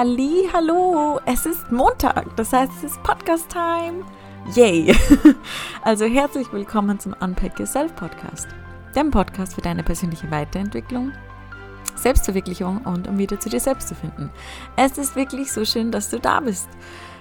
Halli, hallo, es ist Montag, das heißt, es ist Podcast Time. Yay! Also herzlich willkommen zum Unpack Yourself Podcast, dem Podcast für deine persönliche Weiterentwicklung, Selbstverwirklichung und um wieder zu dir selbst zu finden. Es ist wirklich so schön, dass du da bist.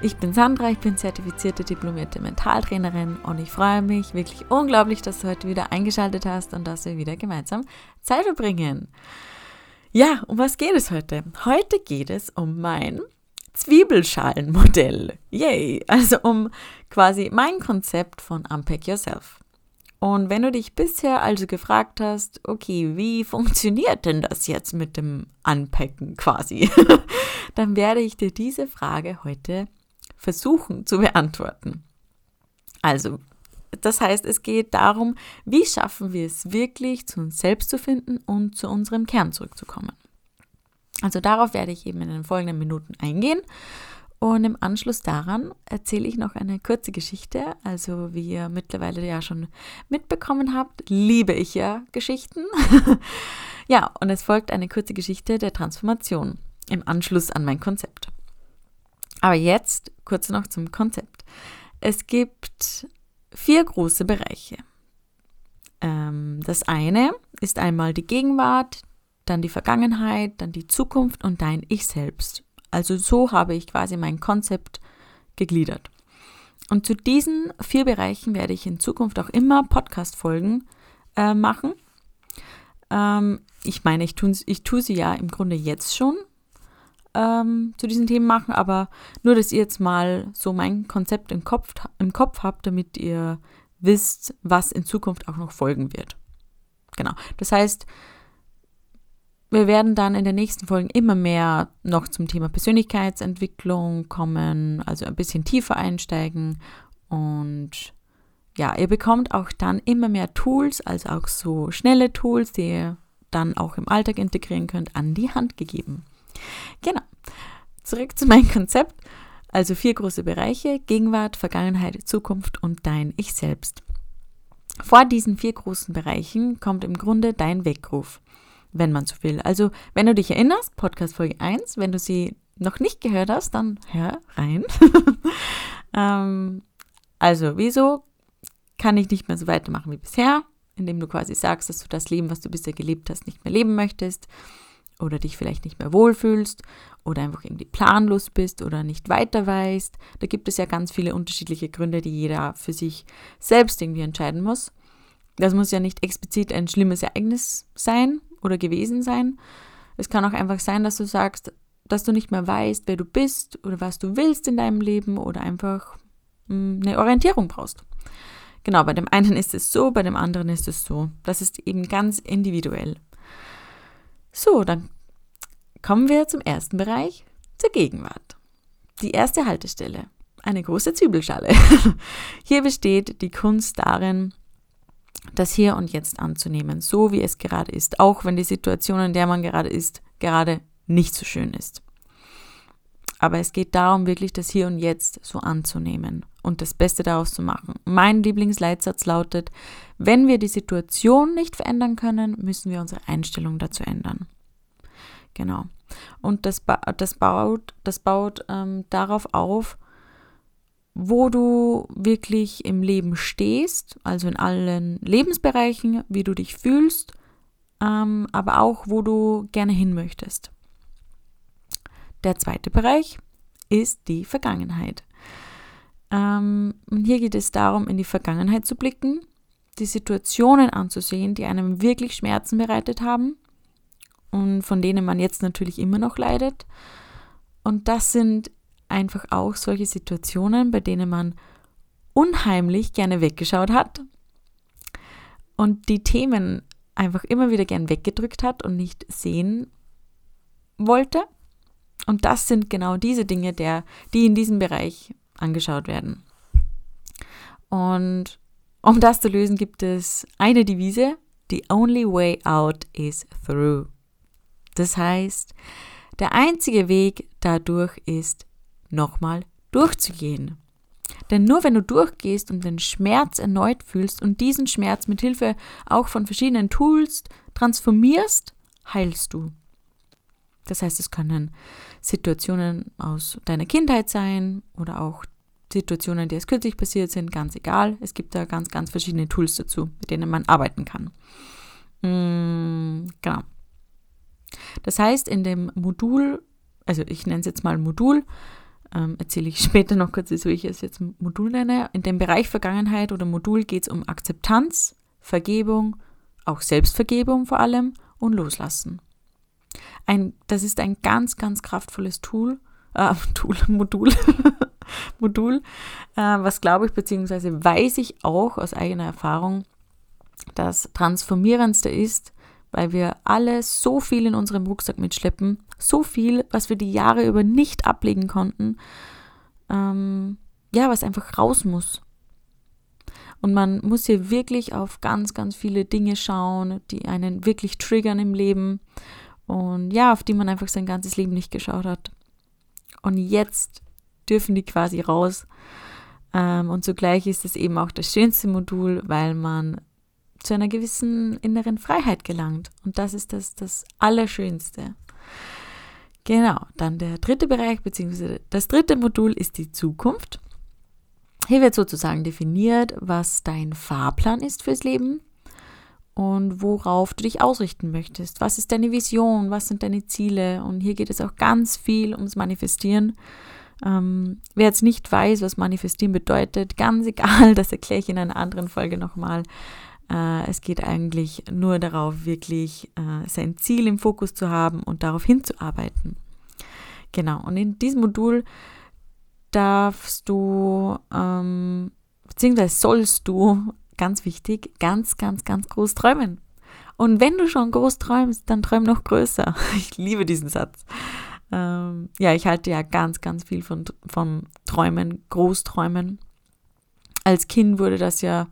Ich bin Sandra, ich bin zertifizierte diplomierte Mentaltrainerin und ich freue mich wirklich unglaublich, dass du heute wieder eingeschaltet hast und dass wir wieder gemeinsam Zeit verbringen. Ja, um was geht es heute? Heute geht es um mein Zwiebelschalenmodell. Yay! Also um quasi mein Konzept von Unpack Yourself. Und wenn du dich bisher also gefragt hast, okay, wie funktioniert denn das jetzt mit dem Unpacken quasi, dann werde ich dir diese Frage heute versuchen zu beantworten. Also, das heißt, es geht darum, wie schaffen wir es wirklich, zu uns selbst zu finden und zu unserem Kern zurückzukommen. Also darauf werde ich eben in den folgenden Minuten eingehen. Und im Anschluss daran erzähle ich noch eine kurze Geschichte. Also wie ihr mittlerweile ja schon mitbekommen habt, liebe ich ja Geschichten. ja, und es folgt eine kurze Geschichte der Transformation im Anschluss an mein Konzept. Aber jetzt kurz noch zum Konzept. Es gibt vier große Bereiche. Ähm, das eine ist einmal die Gegenwart, dann die Vergangenheit, dann die Zukunft und dein Ich selbst. Also so habe ich quasi mein Konzept gegliedert. Und zu diesen vier Bereichen werde ich in Zukunft auch immer Podcast-Folgen äh, machen. Ähm, ich meine, ich tue, ich tue sie ja im Grunde jetzt schon ähm, zu diesen Themen machen, aber nur, dass ihr jetzt mal so mein Konzept im Kopf, im Kopf habt, damit ihr wisst, was in Zukunft auch noch folgen wird. Genau. Das heißt, wir werden dann in den nächsten Folgen immer mehr noch zum Thema Persönlichkeitsentwicklung kommen, also ein bisschen tiefer einsteigen und ja, ihr bekommt auch dann immer mehr Tools, also auch so schnelle Tools, die ihr dann auch im Alltag integrieren könnt, an die Hand gegeben. Genau. Zurück zu meinem Konzept. Also vier große Bereiche, Gegenwart, Vergangenheit, Zukunft und dein Ich selbst. Vor diesen vier großen Bereichen kommt im Grunde dein Weckruf, wenn man so will. Also, wenn du dich erinnerst, Podcast Folge 1, wenn du sie noch nicht gehört hast, dann hör rein. ähm, also, wieso kann ich nicht mehr so weitermachen wie bisher? Indem du quasi sagst, dass du das Leben, was du bisher gelebt hast, nicht mehr leben möchtest oder dich vielleicht nicht mehr wohlfühlst oder einfach irgendwie planlos bist oder nicht weiter weißt. Da gibt es ja ganz viele unterschiedliche Gründe, die jeder für sich selbst irgendwie entscheiden muss. Das muss ja nicht explizit ein schlimmes Ereignis sein oder gewesen sein. Es kann auch einfach sein, dass du sagst, dass du nicht mehr weißt, wer du bist oder was du willst in deinem Leben oder einfach hm, eine Orientierung brauchst. Genau, bei dem einen ist es so, bei dem anderen ist es so. Das ist eben ganz individuell. So, dann kommen wir zum ersten Bereich, zur Gegenwart. Die erste Haltestelle, eine große Zwiebelschale. Hier besteht die Kunst darin, das Hier und Jetzt anzunehmen, so wie es gerade ist, auch wenn die Situation, in der man gerade ist, gerade nicht so schön ist. Aber es geht darum, wirklich das Hier und Jetzt so anzunehmen und das Beste daraus zu machen. Mein Lieblingsleitsatz lautet, wenn wir die Situation nicht verändern können, müssen wir unsere Einstellung dazu ändern. Genau. Und das, ba das baut, das baut ähm, darauf auf, wo du wirklich im Leben stehst, also in allen Lebensbereichen, wie du dich fühlst, ähm, aber auch, wo du gerne hin möchtest. Der zweite Bereich ist die Vergangenheit. Ähm, hier geht es darum, in die Vergangenheit zu blicken, die Situationen anzusehen, die einem wirklich Schmerzen bereitet haben und von denen man jetzt natürlich immer noch leidet. Und das sind einfach auch solche Situationen, bei denen man unheimlich gerne weggeschaut hat und die Themen einfach immer wieder gern weggedrückt hat und nicht sehen wollte. Und das sind genau diese Dinge, der, die in diesem Bereich angeschaut werden. Und um das zu lösen, gibt es eine Devise, The only way out is through. Das heißt, der einzige Weg dadurch ist, nochmal durchzugehen. Denn nur wenn du durchgehst und den Schmerz erneut fühlst und diesen Schmerz mit Hilfe auch von verschiedenen Tools transformierst, heilst du. Das heißt, es können Situationen aus deiner Kindheit sein oder auch Situationen, die erst kürzlich passiert sind, ganz egal. Es gibt da ganz, ganz verschiedene Tools dazu, mit denen man arbeiten kann. Mm, genau. Das heißt, in dem Modul, also ich nenne es jetzt mal Modul, ähm, erzähle ich später noch kurz, wieso ich es jetzt Modul nenne. In dem Bereich Vergangenheit oder Modul geht es um Akzeptanz, Vergebung, auch Selbstvergebung vor allem und Loslassen. Ein, das ist ein ganz, ganz kraftvolles Tool, äh, Tool, Modul, Modul, äh, was glaube ich, beziehungsweise weiß ich auch aus eigener Erfahrung, das transformierendste ist, weil wir alle so viel in unserem Rucksack mitschleppen, so viel, was wir die Jahre über nicht ablegen konnten, ähm, ja, was einfach raus muss. Und man muss hier wirklich auf ganz, ganz viele Dinge schauen, die einen wirklich triggern im Leben und ja, auf die man einfach sein ganzes Leben nicht geschaut hat. Und jetzt dürfen die quasi raus. Ähm, und zugleich ist es eben auch das schönste Modul, weil man zu einer gewissen inneren Freiheit gelangt. Und das ist das, das Allerschönste. Genau, dann der dritte Bereich, beziehungsweise das dritte Modul ist die Zukunft. Hier wird sozusagen definiert, was dein Fahrplan ist fürs Leben und worauf du dich ausrichten möchtest. Was ist deine Vision? Was sind deine Ziele? Und hier geht es auch ganz viel ums Manifestieren. Ähm, wer jetzt nicht weiß, was Manifestieren bedeutet, ganz egal, das erkläre ich in einer anderen Folge nochmal. Äh, es geht eigentlich nur darauf, wirklich äh, sein Ziel im Fokus zu haben und darauf hinzuarbeiten. Genau, und in diesem Modul darfst du, ähm, beziehungsweise sollst du, ganz wichtig, ganz, ganz, ganz groß träumen. Und wenn du schon groß träumst, dann träum noch größer. Ich liebe diesen Satz. Ähm, ja, ich halte ja ganz, ganz viel von, von Träumen, Großträumen. Als Kind wurde das ja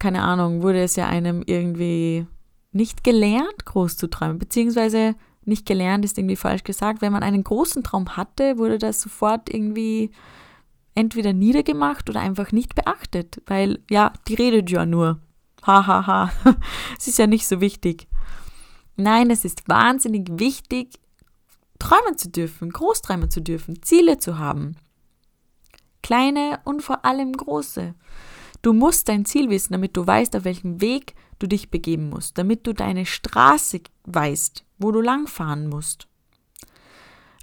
keine Ahnung, wurde es ja einem irgendwie nicht gelernt, groß zu träumen, beziehungsweise nicht gelernt ist irgendwie falsch gesagt. Wenn man einen großen Traum hatte, wurde das sofort irgendwie entweder niedergemacht oder einfach nicht beachtet, weil ja, die redet ja nur. Hahaha. Ha, ha. es ist ja nicht so wichtig. Nein, es ist wahnsinnig wichtig, träumen zu dürfen, groß träumen zu dürfen, Ziele zu haben. Kleine und vor allem große. Du musst dein Ziel wissen, damit du weißt, auf welchem Weg du dich begeben musst, damit du deine Straße weißt, wo du langfahren musst.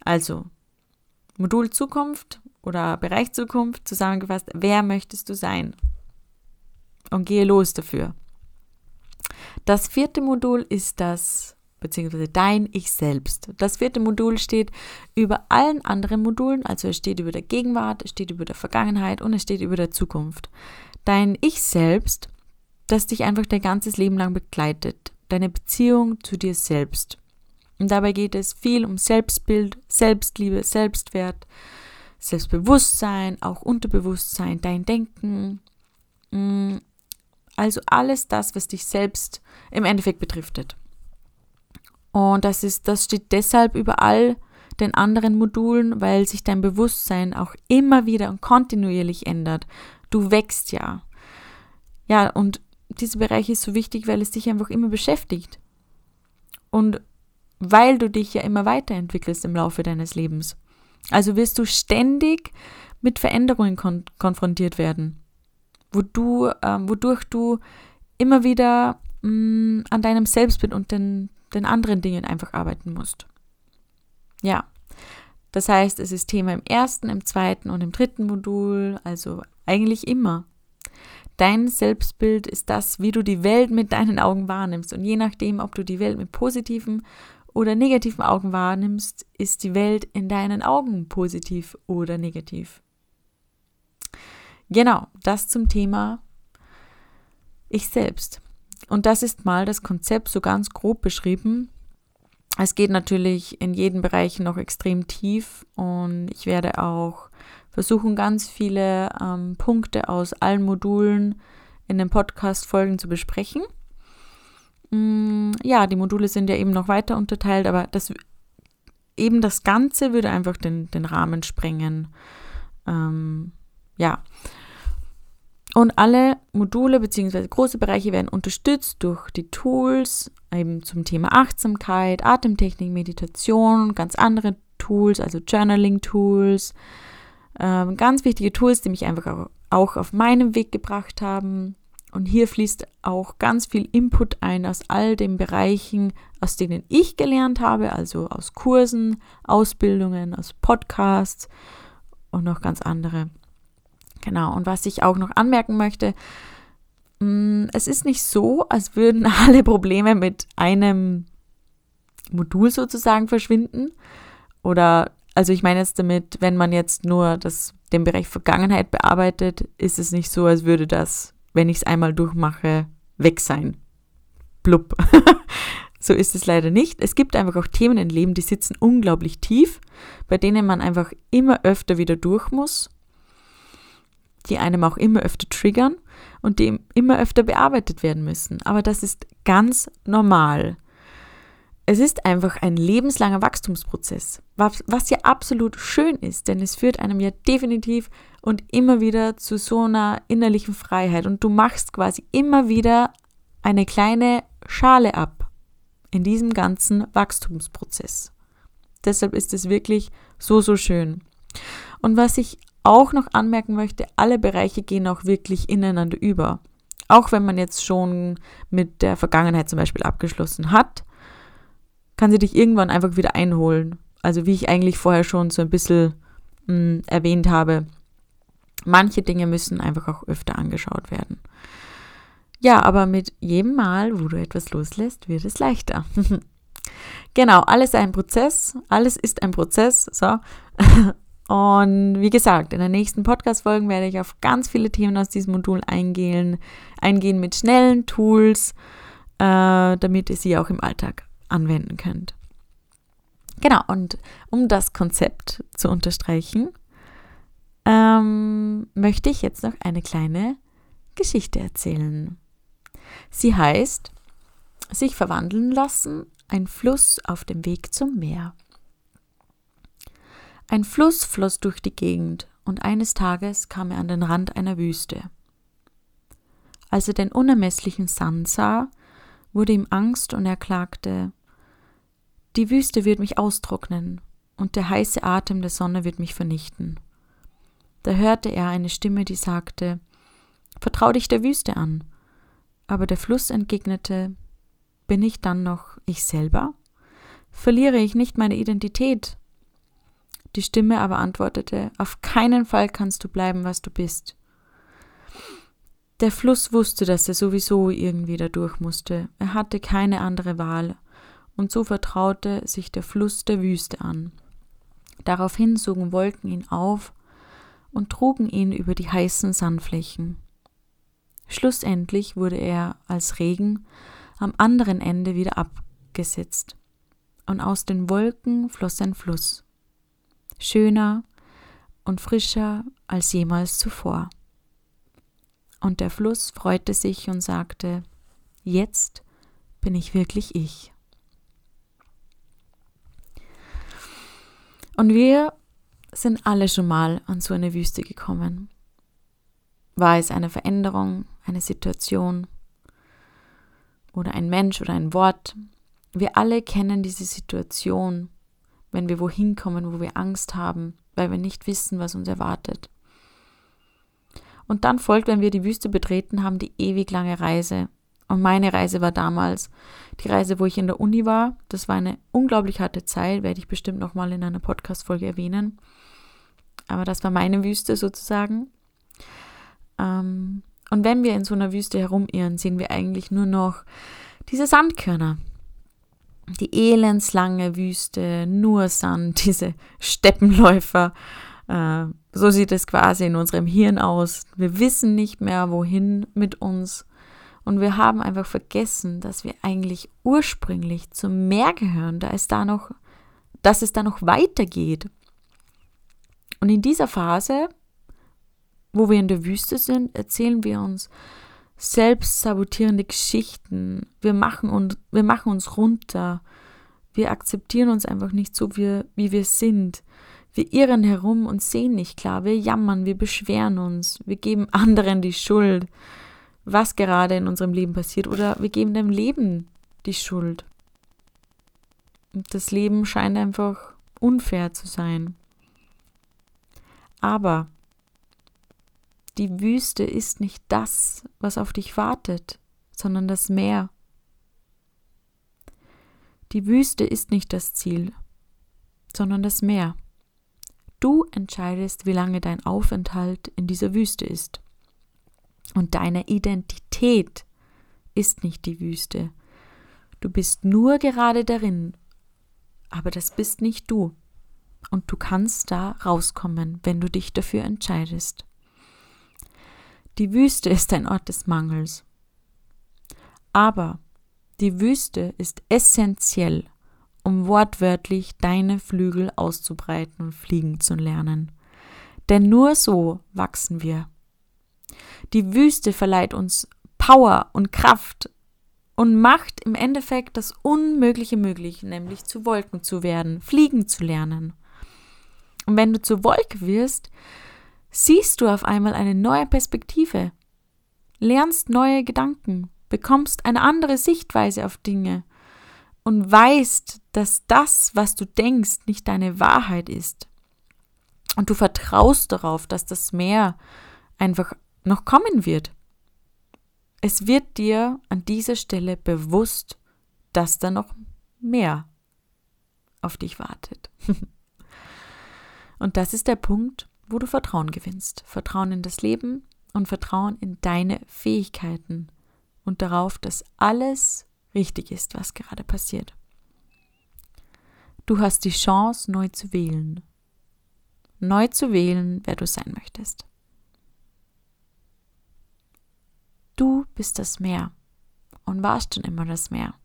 Also, Modul Zukunft oder Bereich Zukunft zusammengefasst, wer möchtest du sein? Und gehe los dafür. Das vierte Modul ist das, beziehungsweise dein Ich selbst. Das vierte Modul steht über allen anderen Modulen, also es steht über der Gegenwart, es steht über der Vergangenheit und es steht über der Zukunft dein Ich selbst, das dich einfach dein ganzes Leben lang begleitet, deine Beziehung zu dir selbst. Und dabei geht es viel um Selbstbild, Selbstliebe, Selbstwert, Selbstbewusstsein, auch Unterbewusstsein, dein Denken. Mm, also alles das, was dich selbst im Endeffekt betrifft. Und das ist, das steht deshalb über all den anderen Modulen, weil sich dein Bewusstsein auch immer wieder und kontinuierlich ändert. Du wächst ja. Ja, und dieser Bereich ist so wichtig, weil es dich einfach immer beschäftigt. Und weil du dich ja immer weiterentwickelst im Laufe deines Lebens. Also wirst du ständig mit Veränderungen kon konfrontiert werden, wo du, ähm, wodurch du immer wieder mh, mm, an deinem Selbstbild und den, den anderen Dingen einfach arbeiten musst. Ja, das heißt, es ist Thema im ersten, im zweiten und im dritten Modul, also eigentlich immer. Dein Selbstbild ist das, wie du die Welt mit deinen Augen wahrnimmst. Und je nachdem, ob du die Welt mit positiven oder negativen Augen wahrnimmst, ist die Welt in deinen Augen positiv oder negativ. Genau, das zum Thema ich selbst. Und das ist mal das Konzept so ganz grob beschrieben. Es geht natürlich in jedem Bereich noch extrem tief und ich werde auch versuchen, ganz viele ähm, Punkte aus allen Modulen in den Podcast-Folgen zu besprechen. Mm, ja, die Module sind ja eben noch weiter unterteilt, aber das eben das Ganze würde einfach den, den Rahmen sprengen. Ähm, ja. Und alle Module bzw. große Bereiche werden unterstützt durch die Tools eben zum Thema Achtsamkeit, Atemtechnik, Meditation, ganz andere Tools, also Journaling-Tools, ähm, ganz wichtige Tools, die mich einfach auch auf meinem Weg gebracht haben. Und hier fließt auch ganz viel Input ein aus all den Bereichen, aus denen ich gelernt habe, also aus Kursen, Ausbildungen, aus Podcasts und noch ganz andere. Genau, und was ich auch noch anmerken möchte, mm, es ist nicht so, als würden alle Probleme mit einem Modul sozusagen verschwinden. Oder, also ich meine jetzt damit, wenn man jetzt nur das, den Bereich Vergangenheit bearbeitet, ist es nicht so, als würde das, wenn ich es einmal durchmache, weg sein. Blub. so ist es leider nicht. Es gibt einfach auch Themen im Leben, die sitzen unglaublich tief, bei denen man einfach immer öfter wieder durch muss die einem auch immer öfter triggern und die immer öfter bearbeitet werden müssen. Aber das ist ganz normal. Es ist einfach ein lebenslanger Wachstumsprozess, was, was ja absolut schön ist, denn es führt einem ja definitiv und immer wieder zu so einer innerlichen Freiheit und du machst quasi immer wieder eine kleine Schale ab in diesem ganzen Wachstumsprozess. Deshalb ist es wirklich so, so schön. Und was ich auch noch anmerken möchte, alle Bereiche gehen auch wirklich ineinander über. Auch wenn man jetzt schon mit der Vergangenheit zum Beispiel abgeschlossen hat, kann sie dich irgendwann einfach wieder einholen. Also wie ich eigentlich vorher schon so ein bisschen mh, hm, erwähnt habe, manche Dinge müssen einfach auch öfter angeschaut werden. Ja, aber mit jedem Mal, wo du etwas loslässt, wird es leichter. genau, alles ein Prozess, alles ist ein Prozess. So. Und wie gesagt, in den nächsten Podcast-Folgen werde ich auf ganz viele Themen aus diesem Modul eingehen, eingehen mit schnellen Tools, äh, damit ihr sie auch im Alltag anwenden könnt. Genau, und um das Konzept zu unterstreichen, ähm, möchte ich jetzt noch eine kleine Geschichte erzählen. Sie heißt, sich verwandeln lassen, ein Fluss auf dem Weg zum Meer. Ein Fluss floss durch die Gegend, und eines Tages kam er an den Rand einer Wüste. Als er den unermesslichen Sand sah, wurde ihm Angst und er klagte Die Wüste wird mich austrocknen, und der heiße Atem der Sonne wird mich vernichten. Da hörte er eine Stimme, die sagte Vertrau dich der Wüste an. Aber der Fluss entgegnete Bin ich dann noch ich selber? Verliere ich nicht meine Identität die Stimme aber antwortete, auf keinen Fall kannst du bleiben, was du bist. Der Fluss wusste, dass er sowieso irgendwie dadurch musste. Er hatte keine andere Wahl. Und so vertraute sich der Fluss der Wüste an. Daraufhin sogen Wolken ihn auf und trugen ihn über die heißen Sandflächen. Schlussendlich wurde er als Regen am anderen Ende wieder abgesetzt, und aus den Wolken floss ein Fluss schöner und frischer als jemals zuvor. Und der Fluss freute sich und sagte, jetzt bin ich wirklich ich. Und wir sind alle schon mal an so eine Wüste gekommen. War es eine Veränderung, eine Situation oder ein Mensch oder ein Wort? Wir alle kennen diese Situation wenn wir wohin kommen, wo wir Angst haben, weil wir nicht wissen, was uns erwartet. Und dann folgt, wenn wir die Wüste betreten haben, die ewig lange Reise. Und meine Reise war damals die Reise, wo ich in der Uni war. Das war eine unglaublich harte Zeit, werde ich bestimmt nochmal in einer Podcast-Folge erwähnen. Aber das war meine Wüste sozusagen. Ähm, und wenn wir in so einer Wüste herumirren, sehen wir eigentlich nur noch diese Sandkörner, die elendslange Wüste, nur Sand, diese Steppenläufer. Äh, so sieht es quasi in unserem Hirn aus. Wir wissen nicht mehr, wohin mit uns. Und wir haben einfach vergessen, dass wir eigentlich ursprünglich zum Meer gehören, da es da noch, dass es da noch weitergeht. Und in dieser Phase, wo wir in der Wüste sind, erzählen wir uns, selbstsabotierende Geschichten. Wir machen, und, wir machen uns runter. Wir akzeptieren uns einfach nicht so, wie, wie wir sind. Wir irren herum und sehen nicht klar, wir jammern, wir beschweren uns, wir geben anderen die Schuld, was gerade in unserem Leben passiert, oder wir geben dem Leben die Schuld. Und das Leben scheint einfach unfair zu sein. Aber die Wüste ist nicht das, was auf dich wartet, sondern das Meer. Die Wüste ist nicht das Ziel, sondern das Meer. Du entscheidest, wie lange dein Aufenthalt in dieser Wüste ist. Und deine Identität ist nicht die Wüste. Du bist nur gerade darin, aber das bist nicht du. Und du kannst da rauskommen, wenn du dich dafür entscheidest. Die Wüste ist ein Ort des Mangels. Aber die Wüste ist essentiell, um wortwörtlich deine Flügel auszubreiten und fliegen zu lernen. Denn nur so wachsen wir. Die Wüste verleiht uns Power und Kraft und macht im Endeffekt das Unmögliche möglich, nämlich zu Wolken zu werden, fliegen zu lernen. Und wenn du zur Wolke wirst, siehst du auf einmal eine neue Perspektive, lernst neue Gedanken, bekommst eine andere Sichtweise auf Dinge und weißt, dass das, was du denkst, nicht deine Wahrheit ist. Und du vertraust darauf, dass das Meer einfach noch kommen wird. Es wird dir an dieser Stelle bewusst, dass da noch mehr auf dich wartet. und das ist der Punkt, wo du Vertrauen gewinnst. Vertrauen in das Leben und Vertrauen in deine Fähigkeiten und darauf, dass alles richtig ist, was gerade passiert. Du hast die Chance, neu zu wählen. Neu zu wählen, wer du sein möchtest. Du bist das Meer und warst schon immer das Meer.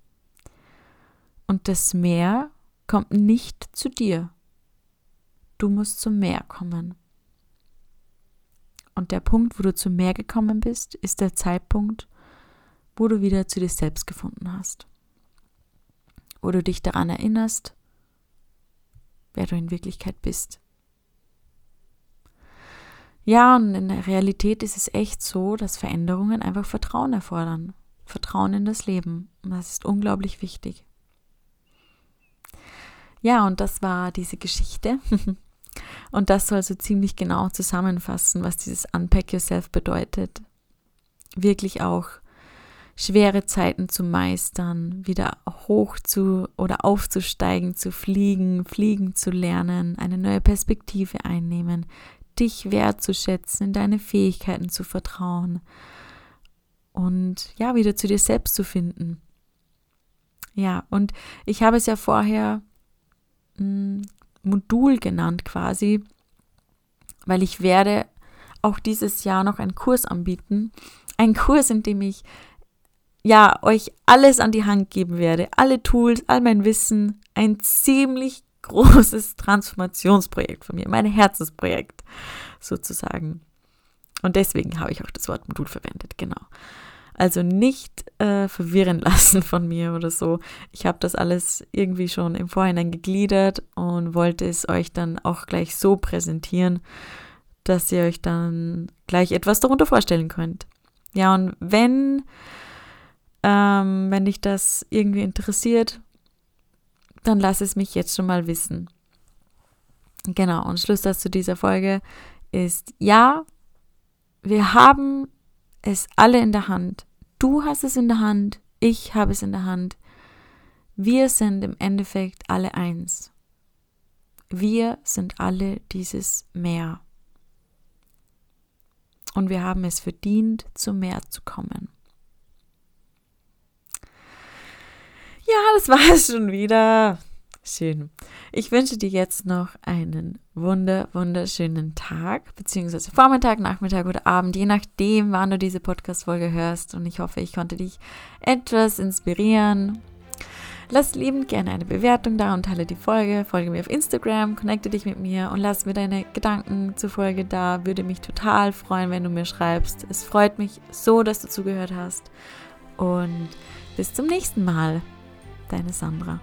Und das Meer kommt nicht zu dir. Du musst zum Meer kommen. Und der Punkt, wo du zum Meer gekommen bist, ist der Zeitpunkt, wo du wieder zu dir selbst gefunden hast. Wo du dich daran erinnerst, wer du in Wirklichkeit bist. Ja, und in der Realität ist es echt so, dass Veränderungen einfach Vertrauen erfordern. Vertrauen in das Leben. Und das ist unglaublich wichtig. Ja, und das war diese Geschichte. und das soll so ziemlich genau zusammenfassen, was dieses Unpack Yourself bedeutet. Wirklich auch schwere Zeiten zu meistern, wieder hoch zu oder aufzusteigen, zu fliegen, fliegen zu lernen, eine neue Perspektive einnehmen, dich wertzuschätzen, in deine Fähigkeiten zu vertrauen und ja, wieder zu dir selbst zu finden. Ja, und ich habe es ja vorher hm, Modul genannt quasi, weil ich werde auch dieses Jahr noch einen Kurs anbieten. Ein Kurs, in dem ich ja euch alles an die Hand geben werde, alle Tools, all mein Wissen, ein ziemlich großes Transformationsprojekt von mir, mein Herzensprojekt sozusagen. Und deswegen habe ich auch das Wort Modul verwendet, genau. Also nicht äh, verwirren lassen von mir oder so. Ich habe das alles irgendwie schon im Vorhinein gegliedert und wollte es euch dann auch gleich so präsentieren, dass ihr euch dann gleich etwas darunter vorstellen könnt. Ja, und wenn, ähm, wenn dich das irgendwie interessiert, dann lass es mich jetzt schon mal wissen. Genau, und Schlusssatz zu dieser Folge ist, ja, wir haben es alle in der Hand. Du hast es in der Hand, ich habe es in der Hand. Wir sind im Endeffekt alle eins. Wir sind alle dieses Meer. Und wir haben es verdient, zum Meer zu kommen. Ja, das war es schon wieder. Schön. Ich wünsche dir jetzt noch einen wunder, wunderschönen Tag, beziehungsweise Vormittag, Nachmittag oder Abend, je nachdem, wann du diese Podcast-Folge hörst. Und ich hoffe, ich konnte dich etwas inspirieren. Lass liebend gerne eine Bewertung da und teile die Folge. Folge mir auf Instagram, connecte dich mit mir und lass mir deine Gedanken zur Folge da. Würde mich total freuen, wenn du mir schreibst. Es freut mich so, dass du zugehört hast. Und bis zum nächsten Mal. Deine Sandra.